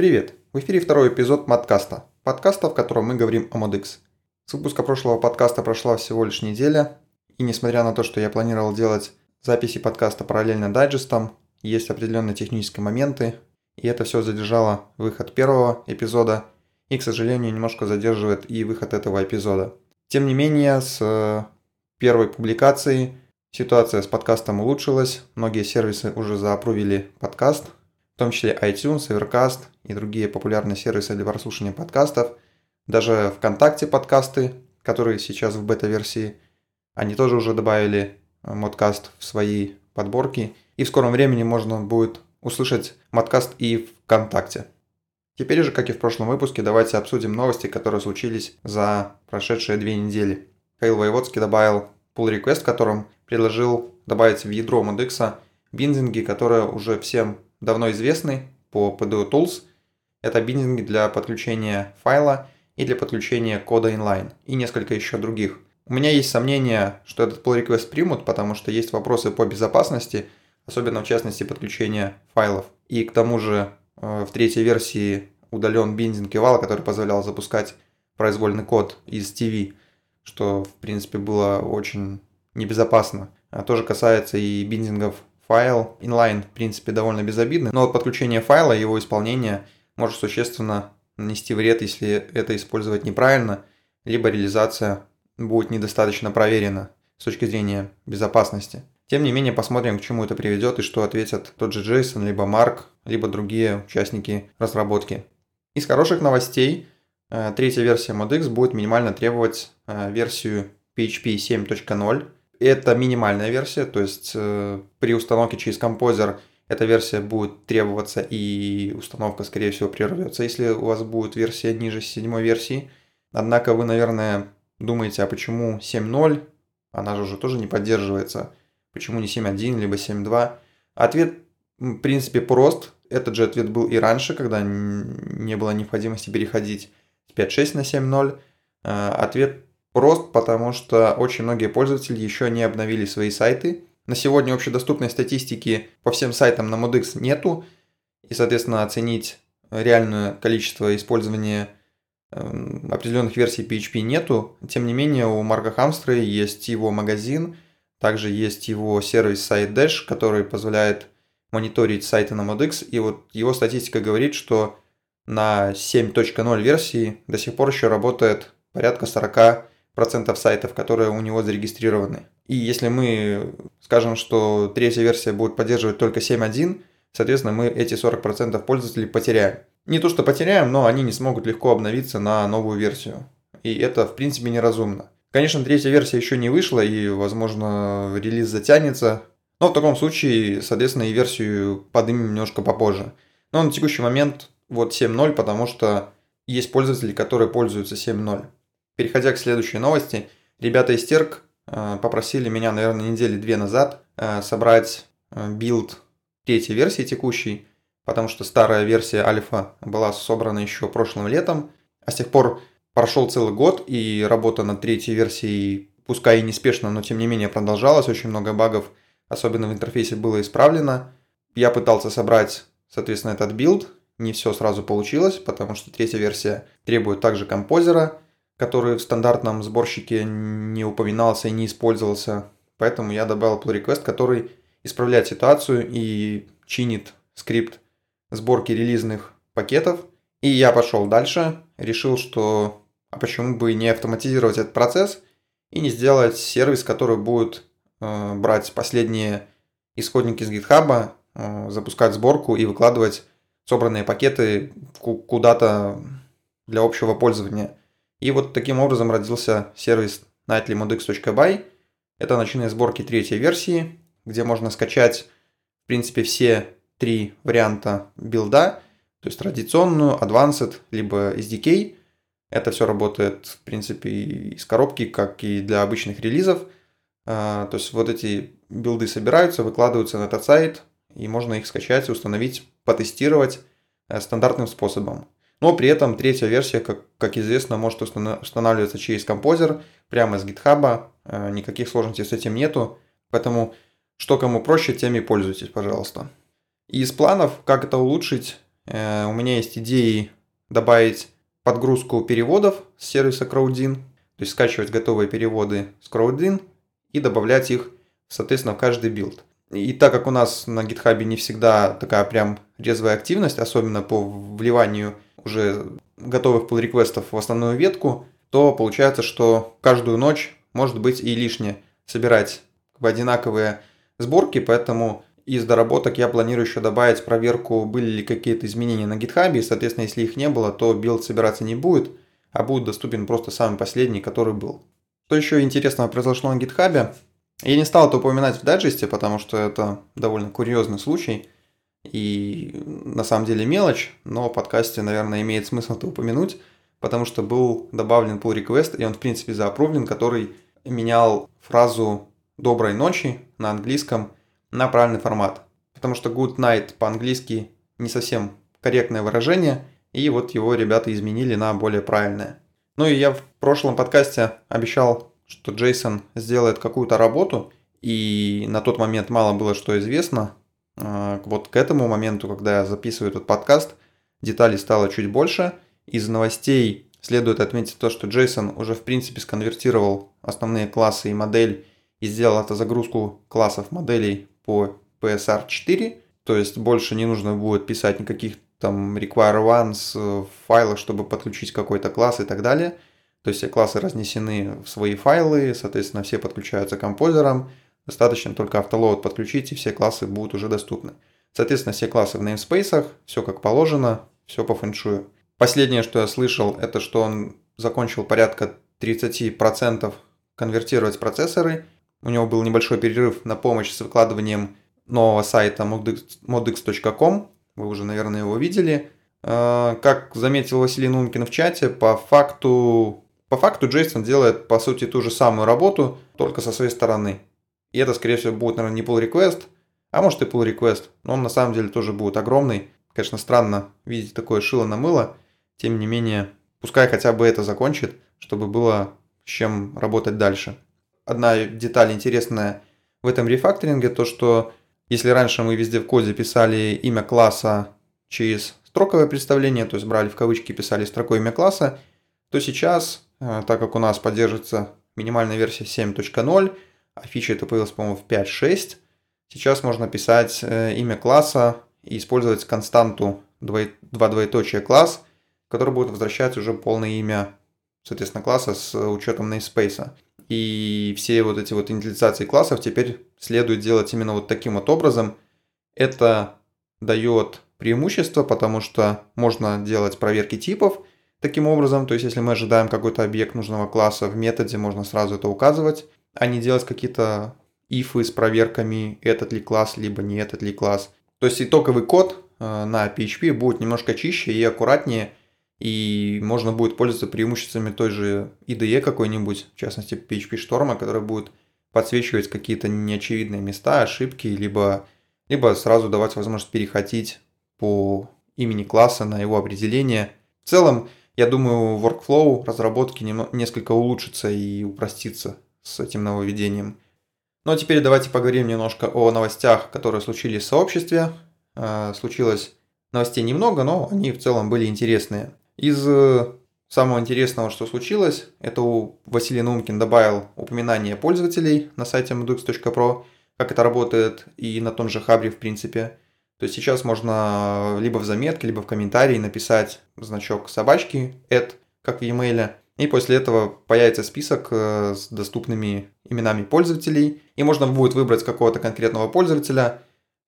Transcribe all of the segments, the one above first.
Привет! В эфире второй эпизод Маткаста, подкаста, в котором мы говорим о ModX. С выпуска прошлого подкаста прошла всего лишь неделя, и несмотря на то, что я планировал делать записи подкаста параллельно дайджестам, есть определенные технические моменты, и это все задержало выход первого эпизода, и, к сожалению, немножко задерживает и выход этого эпизода. Тем не менее, с э, первой публикации ситуация с подкастом улучшилась, многие сервисы уже заапрувили подкаст, в том числе iTunes, Evercast и другие популярные сервисы для прослушивания подкастов. Даже ВКонтакте подкасты, которые сейчас в бета-версии, они тоже уже добавили э, модкаст в свои подборки. И в скором времени можно будет услышать модкаст и ВКонтакте. Теперь же, как и в прошлом выпуске, давайте обсудим новости, которые случились за прошедшие две недели. Фейл Воеводский добавил pull request, в котором предложил добавить в ядро ModX биндинги, которые уже всем давно известны по PDO Tools. Это биндинги для подключения файла и для подключения кода inline и несколько еще других. У меня есть сомнения, что этот pull request примут, потому что есть вопросы по безопасности, особенно в частности подключения файлов. И к тому же э, в третьей версии удален биндинг Eval, который позволял запускать произвольный код из TV, что в принципе было очень небезопасно. А тоже касается и биндингов файл. Inline, в принципе, довольно безобидный, но подключение файла его исполнение может существенно нанести вред, если это использовать неправильно, либо реализация будет недостаточно проверена с точки зрения безопасности. Тем не менее, посмотрим, к чему это приведет и что ответят тот же Джейсон, либо Марк, либо другие участники разработки. Из хороших новостей, э, третья версия ModX будет минимально требовать э, версию PHP 7.0, это минимальная версия, то есть э, при установке через композер эта версия будет требоваться и установка, скорее всего, прервется, если у вас будет версия ниже седьмой версии. Однако вы, наверное, думаете, а почему 7.0? Она же уже тоже не поддерживается. Почему не 7.1, либо 7.2? Ответ, в принципе, прост. Этот же ответ был и раньше, когда не было необходимости переходить с 5.6 на 7.0. Э, ответ Прост, потому что очень многие пользователи еще не обновили свои сайты. На сегодня общедоступной статистики по всем сайтам на ModX нету. И, соответственно, оценить реальное количество использования эм, определенных версий PHP нету. Тем не менее, у Марка Хамстера есть его магазин, также есть его сервис сайт Dash, который позволяет мониторить сайты на ModX. И вот его статистика говорит, что на 7.0 версии до сих пор еще работает порядка 40 процентов сайтов, которые у него зарегистрированы. И если мы скажем, что третья версия будет поддерживать только 7.1, соответственно, мы эти 40% пользователей потеряем. Не то, что потеряем, но они не смогут легко обновиться на новую версию. И это, в принципе, неразумно. Конечно, третья версия еще не вышла, и, возможно, релиз затянется. Но в таком случае, соответственно, и версию поднимем немножко попозже. Но на текущий момент вот 7.0, потому что есть пользователи, которые пользуются 7.0. Переходя к следующей новости, ребята из Тьерк э, попросили меня, наверное, недели две назад э, собрать э, билд третьей версии текущей, потому что старая версия альфа была собрана еще прошлым летом, а с тех пор прошел целый год, и работа над третьей версией, пускай и неспешно, но тем не менее продолжалась, очень много багов, особенно в интерфейсе, было исправлено. Я пытался собрать, соответственно, этот билд, не все сразу получилось, потому что третья версия требует также composer а – который в стандартном сборщике не упоминался и не использовался. Поэтому я добавил pull request, который исправляет ситуацию и чинит скрипт сборки релизных пакетов. И я пошел дальше, решил, что а почему бы не автоматизировать этот процесс и не сделать сервис, который будет э, брать последние исходники с GitHub, э, запускать сборку и выкладывать собранные пакеты куда-то для общего пользования. И вот таким образом родился сервис nightlymodx.by. Это начиная сборки третьей версии, где можно скачать, в принципе, все три варианта билда, то есть традиционную, advanced, либо SDK. Это все работает, в принципе, из коробки, как и для обычных релизов. А, то есть вот эти билды собираются, выкладываются на этот сайт, и можно их скачать, установить, потестировать э, стандартным способом. Но при этом третья версия, как, как известно, может устанавливаться через композер, прямо из GitHub, э, никаких сложностей с этим нету, поэтому что кому проще, тем и пользуйтесь, пожалуйста. Из планов, как это улучшить, э, у меня есть идеи добавить подгрузку переводов с сервиса Crowdin, то есть скачивать готовые переводы с Crowdin и добавлять их, соответственно, в каждый билд. И так как у нас на GitHub не всегда такая прям резвая активность, особенно по вливанию уже готовых pull request ов в основную ветку, то получается, что каждую ночь может быть и лишнее собирать в одинаковые сборки, поэтому из доработок я планирую еще добавить проверку, были ли какие-то изменения на GitHub, и, соответственно, если их не было, то билд собираться не будет, а будет доступен просто самый последний, который был. Что еще интересного произошло на GitHub? Я не стал это упоминать в дайджесте, потому что это довольно курьезный случай и на самом деле мелочь, но в подкасте, наверное, имеет смысл это упомянуть, потому что был добавлен pull request, и он, в принципе, заапровлен, который менял фразу «доброй ночи» на английском на правильный формат. Потому что good night по-английски не совсем корректное выражение, и вот его ребята изменили на более правильное. Ну и я в прошлом подкасте обещал, что Джейсон сделает какую-то работу, и на тот момент мало было что известно. А, вот к этому моменту, когда я записываю этот подкаст, деталей стало чуть больше. Из новостей следует отметить то, что Джейсон уже в принципе сконвертировал основные классы и модель и сделал это загрузку классов моделей по PSR 4, то есть больше не нужно будет писать никаких там require once в файлах, чтобы подключить какой-то класс и так далее. То есть все классы разнесены в свои файлы, соответственно, все подключаются к композерам. Достаточно только автолоад подключить, и все классы будут уже доступны. Соответственно, все классы в namespace, все как положено, все по фэншую. Последнее, что я слышал, это что он закончил порядка 30% конвертировать процессоры – у него был небольшой перерыв на помощь с выкладыванием нового сайта modx.com. Вы уже, наверное, его видели. А, как заметил Василий Нумкин в чате, по факту, по факту Джейсон делает, по сути, ту же самую работу, только со своей стороны. И это, скорее всего, будет, наверное, не pull request, а может и pull request, но он на самом деле тоже будет огромный. Конечно, странно видеть такое шило на мыло, тем не менее, пускай хотя бы это закончит, чтобы было с чем работать дальше одна деталь интересная в этом рефакторинге, то что если раньше мы везде в коде писали имя класса через строковое представление, то есть брали в кавычки, писали строкой имя класса, то сейчас, э, так как у нас поддерживается минимальная версия 7.0, а фича это появилась, по-моему, в 5.6, сейчас можно писать э, имя класса и использовать константу 2 двоеточие класс, который будет возвращать уже полное имя, соответственно, класса с учетом namespace. И все вот эти вот инициализации классов теперь следует делать именно вот таким вот образом. Это дает преимущество, потому что можно делать проверки типов таким образом. То есть, если мы ожидаем какой-то объект нужного класса в методе, можно сразу это указывать, а не делать какие-то ифы с проверками, этот ли класс, либо не этот ли класс. То есть, итоговый код э, на PHP будет немножко чище и аккуратнее, и можно будет пользоваться преимуществами той же IDE какой-нибудь, в частности PHP Storm, который будет подсвечивать какие-то неочевидные места, ошибки, либо, либо сразу давать возможность переходить по имени класса на его определение. В целом, я думаю, workflow разработки несколько улучшится и упростится с этим нововведением. Ну а теперь давайте поговорим немножко о новостях, которые случились в сообществе. А, случилось новостей немного, но они в целом были интересные. Из э, самого интересного, что случилось, это у Василий Нумкин добавил упоминание пользователей на сайте modux.pro, как это работает и на том же Хабре в принципе. То есть сейчас можно либо в заметке, либо в комментарии написать значок собачки, add, как в e-mail, и после этого появится список э, с доступными именами пользователей, и можно будет выбрать какого-то конкретного пользователя,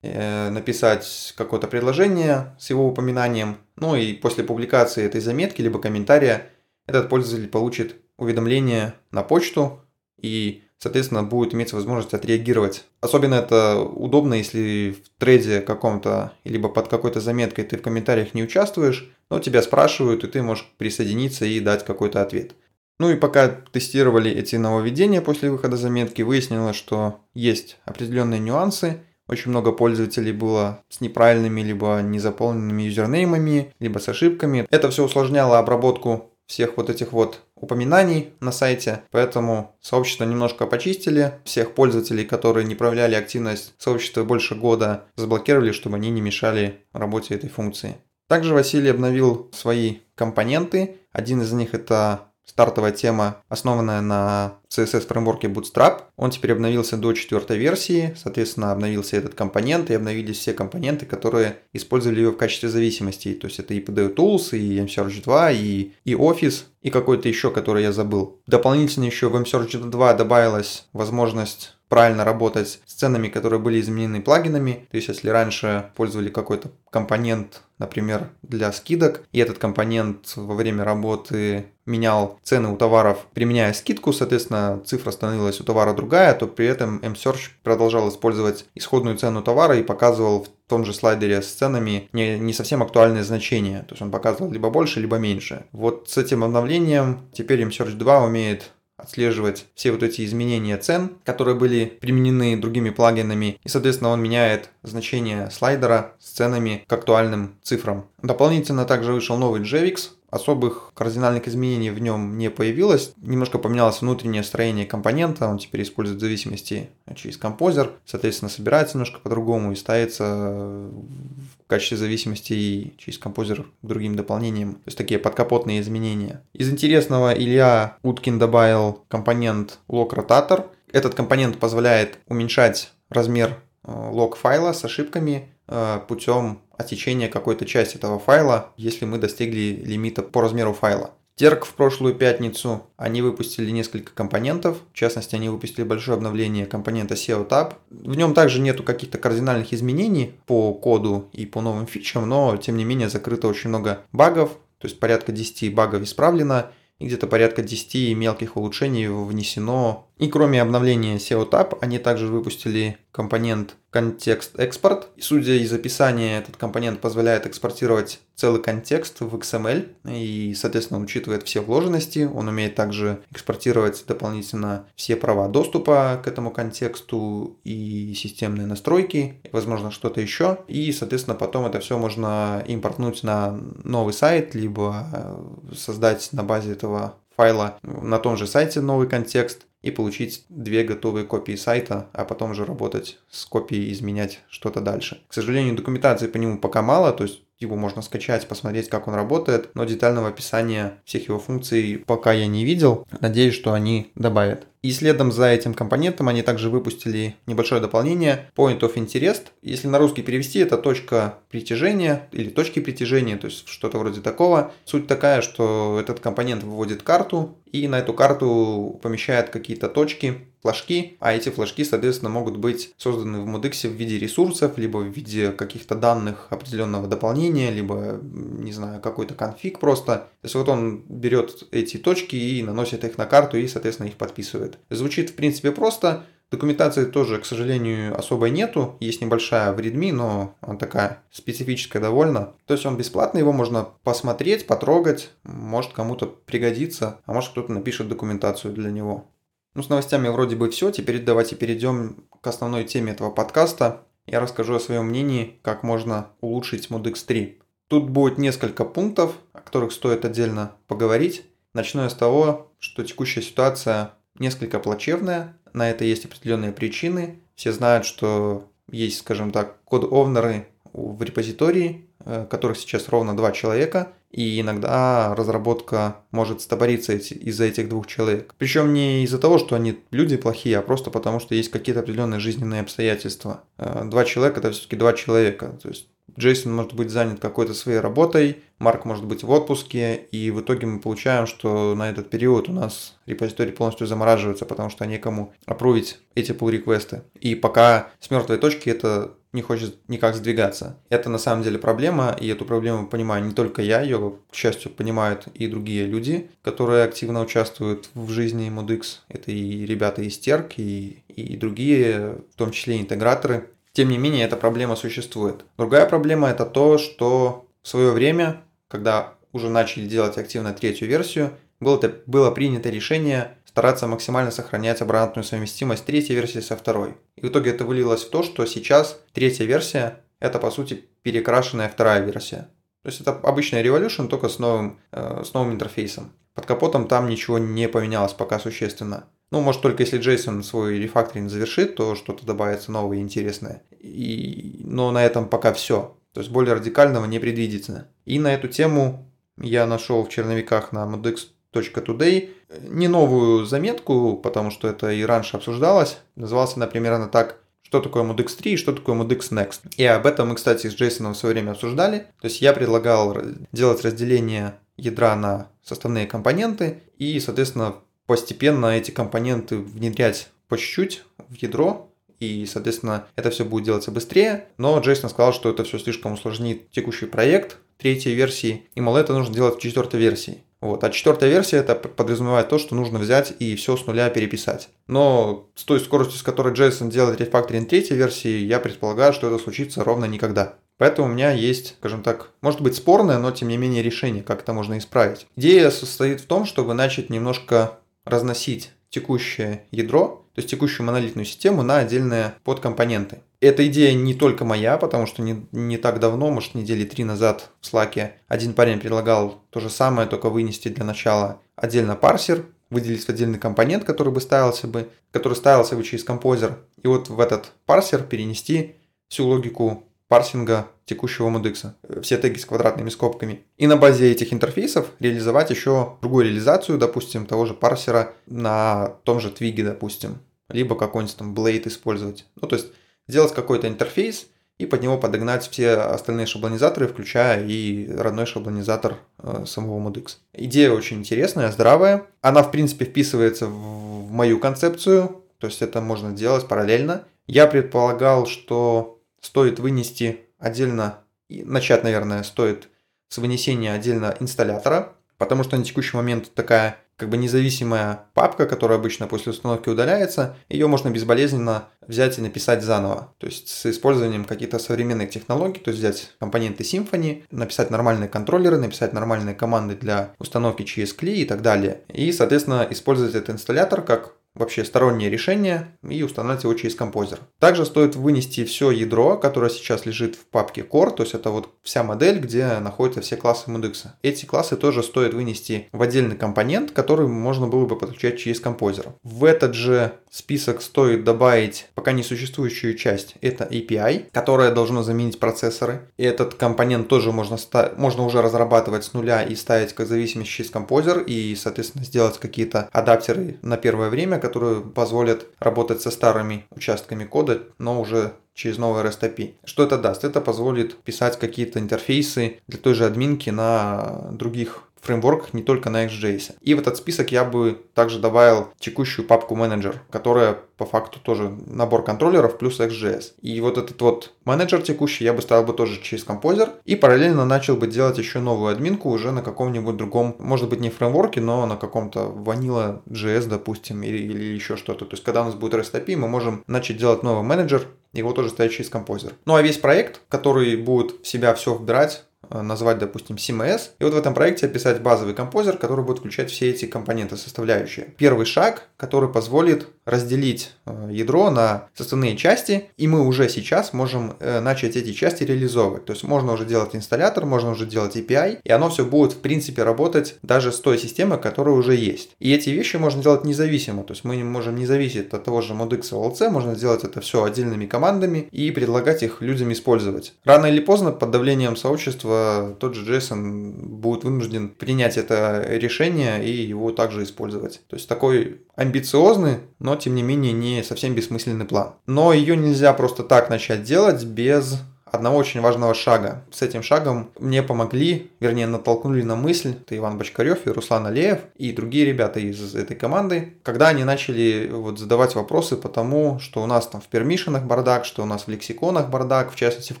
Э, написать какое-то предложение с его упоминанием, ну и после публикации этой заметки либо комментария этот пользователь получит уведомление на почту. И, соответственно, будет иметь возможность отреагировать. Особенно это удобно, если в трейде каком-то, либо под какой-то заметкой ты в комментариях не участвуешь, но тебя спрашивают, и ты можешь присоединиться и дать какой-то ответ. Ну и пока тестировали эти нововведения после выхода заметки, выяснилось, что есть определенные нюансы – очень много пользователей было с неправильными либо незаполненными юзернеймами, либо с ошибками. Это все усложняло обработку всех вот этих вот упоминаний на сайте, поэтому сообщество немножко почистили. Всех пользователей, которые не проявляли активность сообщества больше года, заблокировали, чтобы они не мешали работе этой функции. Также Василий обновил свои компоненты. Один из них это стартовая тема, основанная на CSS фреймворке Bootstrap. Он теперь обновился до четвертой версии, соответственно, обновился этот компонент и обновились все компоненты, которые использовали его в качестве зависимостей. То есть это и PDO Tools, и MSearch 2, и, и Office, и какой-то еще, который я забыл. Дополнительно еще в MSearch 2 добавилась возможность правильно работать с ценами, которые были изменены плагинами. То есть, если раньше пользовали какой-то компонент, например, для скидок, и этот компонент во время работы менял цены у товаров, применяя скидку, соответственно, цифра становилась у товара другая, то при этом MSearch продолжал использовать исходную цену товара и показывал в том же слайдере с ценами не, не совсем актуальные значения. То есть он показывал либо больше, либо меньше. Вот с этим обновлением теперь MSearch 2 умеет отслеживать все вот эти изменения цен, которые были применены другими плагинами, и, соответственно, он меняет значение слайдера с ценами к актуальным цифрам. Дополнительно также вышел новый JVix, Особых кардинальных изменений в нем не появилось. Немножко поменялось внутреннее строение компонента. Он теперь использует в зависимости через композер. Соответственно, собирается немножко по-другому и ставится в качестве зависимости и через композер другим дополнением. То есть такие подкапотные изменения. Из интересного Илья Уткин добавил компонент лог-ротатор. Этот компонент позволяет уменьшать размер э, лог файла с ошибками э, путем отсечения какой-то части этого файла, если мы достигли лимита по размеру файла. Терк в прошлую пятницу они выпустили несколько компонентов. В частности, они выпустили большое обновление компонента SEO Tab. В нем также нету каких-то кардинальных изменений по коду и по новым фичам, но тем не менее закрыто очень много багов. То есть порядка 10 багов исправлено и где-то порядка 10 мелких улучшений внесено. И кроме обновления SEO Tab, они также выпустили компонент контекст экспорт. И судя из описания, этот компонент позволяет экспортировать целый контекст в XML и, соответственно, учитывает все вложенности. Он умеет также экспортировать дополнительно все права доступа к этому контексту и системные настройки, возможно, что-то еще. И, соответственно, потом это все можно импортнуть на новый сайт, либо э, создать на базе этого файла на том же сайте новый контекст и получить две готовые копии сайта, а потом уже работать с копией, изменять что-то дальше. К сожалению, документации по нему пока мало, то есть его можно скачать, посмотреть, как он работает, но детального описания всех его функций пока я не видел. Надеюсь, что они добавят. И следом за этим компонентом они также выпустили небольшое дополнение Point of Interest. Если на русский перевести, это точка притяжения или точки притяжения, то есть что-то вроде такого. Суть такая, что этот компонент выводит карту и на эту карту помещает какие-то точки, флажки, а эти флажки, соответственно, могут быть созданы в Modex в виде ресурсов, либо в виде каких-то данных определенного дополнения, либо, не знаю, какой-то конфиг просто. То есть вот он берет эти точки и наносит их на карту и, соответственно, их подписывает. Звучит, в принципе, просто. Документации тоже, к сожалению, особой нету. Есть небольшая в Redmi, но она такая специфическая довольно. То есть он бесплатный, его можно посмотреть, потрогать. Может кому-то пригодится, а может кто-то напишет документацию для него. Ну, с новостями вроде бы все. Теперь давайте перейдем к основной теме этого подкаста. Я расскажу о своем мнении, как можно улучшить ModX 3. Тут будет несколько пунктов, о которых стоит отдельно поговорить. Начну я с того, что текущая ситуация несколько плачевная. На это есть определенные причины. Все знают, что есть, скажем так, код-овнеры в репозитории, э, которых сейчас ровно два человека, и иногда разработка может стопориться из-за этих двух человек. Причем не из-за того, что они люди плохие, а просто потому, что есть какие-то определенные жизненные обстоятельства. Э, два человека это все-таки два человека. То есть Джейсон может быть занят какой-то своей работой, Марк может быть в отпуске, и в итоге мы получаем, что на этот период у нас репозиторий полностью замораживается, потому что некому опровить эти pull реквесты И пока с мертвой точки это не хочет никак сдвигаться. Это на самом деле проблема, и эту проблему понимаю не только я, ее, к счастью, понимают и другие люди, которые активно участвуют в жизни ModX. Это и ребята из Терк, и, и другие, в том числе интеграторы. Тем не менее, эта проблема существует. Другая проблема это то, что в свое время, когда уже начали делать активно третью версию, было, было принято решение стараться максимально сохранять обратную совместимость третьей версии со второй. И в итоге это вылилось в то, что сейчас третья версия – это, по сути, перекрашенная вторая версия. То есть это обычная Revolution, только с новым, э, с новым интерфейсом. Под капотом там ничего не поменялось пока существенно. Ну, может, только если Джейсон свой рефакторинг завершит, то что-то добавится новое и интересное. И... Но на этом пока все. То есть более радикального не предвидится. И на эту тему я нашел в черновиках на modx.today не новую заметку, потому что это и раньше обсуждалось. Назывался, например, она так что такое ModX 3 и что такое ModX Next. И об этом мы, кстати, с Джейсоном в свое время обсуждали. То есть я предлагал делать разделение ядра на составные компоненты и, соответственно, постепенно эти компоненты внедрять по чуть-чуть в ядро, и, соответственно, это все будет делаться быстрее. Но Джейсон сказал, что это все слишком усложнит текущий проект третьей версии, и, мол, это нужно делать в четвертой версии. Вот. А четвертая версия это подразумевает то, что нужно взять и все с нуля переписать. Но с той скоростью, с которой Джейсон делает рефакторинг третьей версии, я предполагаю, что это случится ровно никогда. Поэтому у меня есть, скажем так, может быть спорное, но тем не менее решение, как это можно исправить. Идея состоит в том, чтобы начать немножко разносить текущее ядро, то есть текущую монолитную систему на отдельные подкомпоненты. Эта идея не только моя, потому что не, не так давно, может недели три назад в Slack один парень предлагал то же самое, только вынести для начала отдельно парсер, выделить в отдельный компонент, который бы ставился бы, который ставился бы через композер, и вот в этот парсер перенести всю логику парсинга текущего модекса, все теги с квадратными скобками. И на базе этих интерфейсов реализовать еще другую реализацию, допустим, того же парсера на том же твиге, допустим, либо какой-нибудь там Blade использовать. Ну, то есть сделать какой-то интерфейс и под него подогнать все остальные шаблонизаторы, включая и родной шаблонизатор э, самого ModX. Идея очень интересная, здравая. Она, в принципе, вписывается в мою концепцию, то есть это можно делать параллельно. Я предполагал, что стоит вынести отдельно, начать, наверное, стоит с вынесения отдельно инсталлятора, потому что на текущий момент такая как бы независимая папка, которая обычно после установки удаляется, ее можно безболезненно взять и написать заново. То есть с использованием каких-то современных технологий, то есть взять компоненты Symfony, написать нормальные контроллеры, написать нормальные команды для установки через CLI и так далее. И, соответственно, использовать этот инсталлятор как вообще стороннее решение и устанавливать его через композер. Также стоит вынести все ядро, которое сейчас лежит в папке Core, то есть это вот вся модель, где находятся все классы Moodx. Эти классы тоже стоит вынести в отдельный компонент, который можно было бы подключать через композер. В этот же список стоит добавить пока не существующую часть, это API, которая должна заменить процессоры. И этот компонент тоже можно, можно уже разрабатывать с нуля и ставить как зависимость через композер и, соответственно, сделать какие-то адаптеры на первое время, которые позволят работать со старыми участками кода, но уже через новый REST API. Что это даст? Это позволит писать какие-то интерфейсы для той же админки на других фреймворках, не только на XJS. И в этот список я бы также добавил текущую папку менеджер, которая по факту тоже набор контроллеров плюс XJS. И вот этот вот менеджер текущий я бы ставил бы тоже через композер и параллельно начал бы делать еще новую админку уже на каком-нибудь другом, может быть не фреймворке, но на каком-то Vanilla JS, допустим, или, или еще что-то. То есть когда у нас будет REST API, мы можем начать делать новый менеджер, его тоже ставить через композер. Ну а весь проект, который будет в себя все вбирать, назвать, допустим, CMS, и вот в этом проекте описать базовый композер, который будет включать все эти компоненты, составляющие. Первый шаг, который позволит разделить э, ядро на составные части, и мы уже сейчас можем э, начать эти части реализовывать. То есть можно уже делать инсталлятор, можно уже делать API, и оно все будет, в принципе, работать даже с той системой, которая уже есть. И эти вещи можно делать независимо, то есть мы можем не зависеть от того же ModX LLC, можно сделать это все отдельными командами и предлагать их людям использовать. Рано или поздно под давлением сообщества тот же Джейсон будет вынужден принять это решение и его также использовать. То есть такой амбициозный, но тем не менее не совсем бессмысленный план. Но ее нельзя просто так начать делать без одного очень важного шага. С этим шагом мне помогли, вернее натолкнули на мысль, это Иван Бочкарев и Руслан Алеев и другие ребята из этой команды, когда они начали вот задавать вопросы по тому, что у нас там в пермишенах бардак, что у нас в лексиконах бардак, в частности в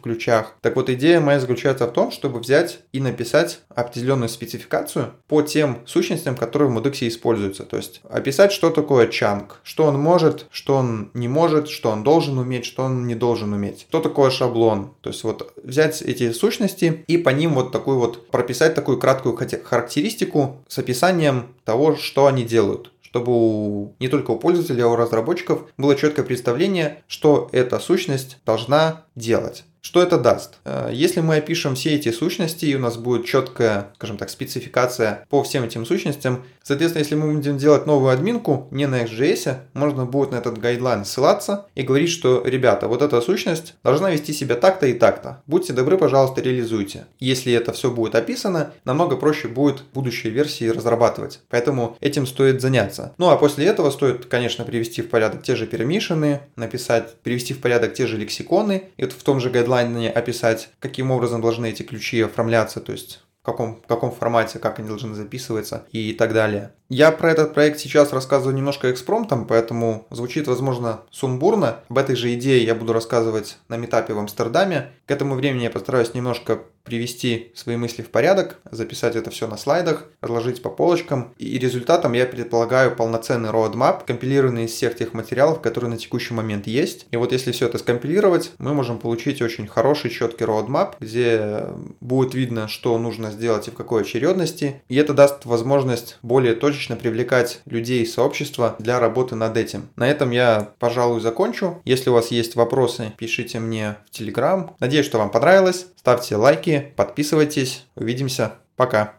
ключах. Так вот идея моя заключается в том, чтобы взять и написать определенную спецификацию по тем сущностям, которые в Modex используются. То есть описать, что такое чанк, что он может, что он не может, что он должен уметь, что он не должен уметь. Что такое шаблон, то есть вот взять эти сущности и по ним вот такую вот прописать такую краткую характеристику с описанием того, что они делают чтобы у, не только у пользователей, а у разработчиков было четкое представление, что эта сущность должна делать. Что это даст? Э, если мы опишем все эти сущности, и у нас будет четкая, скажем так, спецификация по всем этим сущностям, соответственно, если мы будем делать новую админку не на XJS, можно будет на этот гайдлайн ссылаться и говорить, что, ребята, вот эта сущность должна вести себя так-то и так-то. Будьте добры, пожалуйста, реализуйте. Если это все будет описано, намного проще будет будущие версии разрабатывать. Поэтому этим стоит заняться. Ну а после этого стоит, конечно, привести в порядок те же пермишины, написать, привести в порядок те же лексиконы, и вот в том же гайдлайне описать, каким образом должны эти ключи оформляться, то есть в каком, в каком формате, как они должны записываться и так далее. Я про этот проект сейчас рассказываю немножко экспромтом, поэтому звучит, возможно, сумбурно. Об этой же идее я буду рассказывать на метапе в Амстердаме. К этому времени я постараюсь немножко привести свои мысли в порядок, записать это все на слайдах, разложить по полочкам. И результатом я предполагаю полноценный roadmap, компилированный из всех тех материалов, которые на текущий момент есть. И вот если все это скомпилировать, мы можем получить очень хороший, четкий roadmap, где будет видно, что нужно сделать и в какой очередности. И это даст возможность более точно точечно привлекать людей из сообщества для работы над этим. На этом я, пожалуй, закончу. Если у вас есть вопросы, пишите мне в Telegram. Надеюсь, что вам понравилось. Ставьте лайки, подписывайтесь. Увидимся. Пока.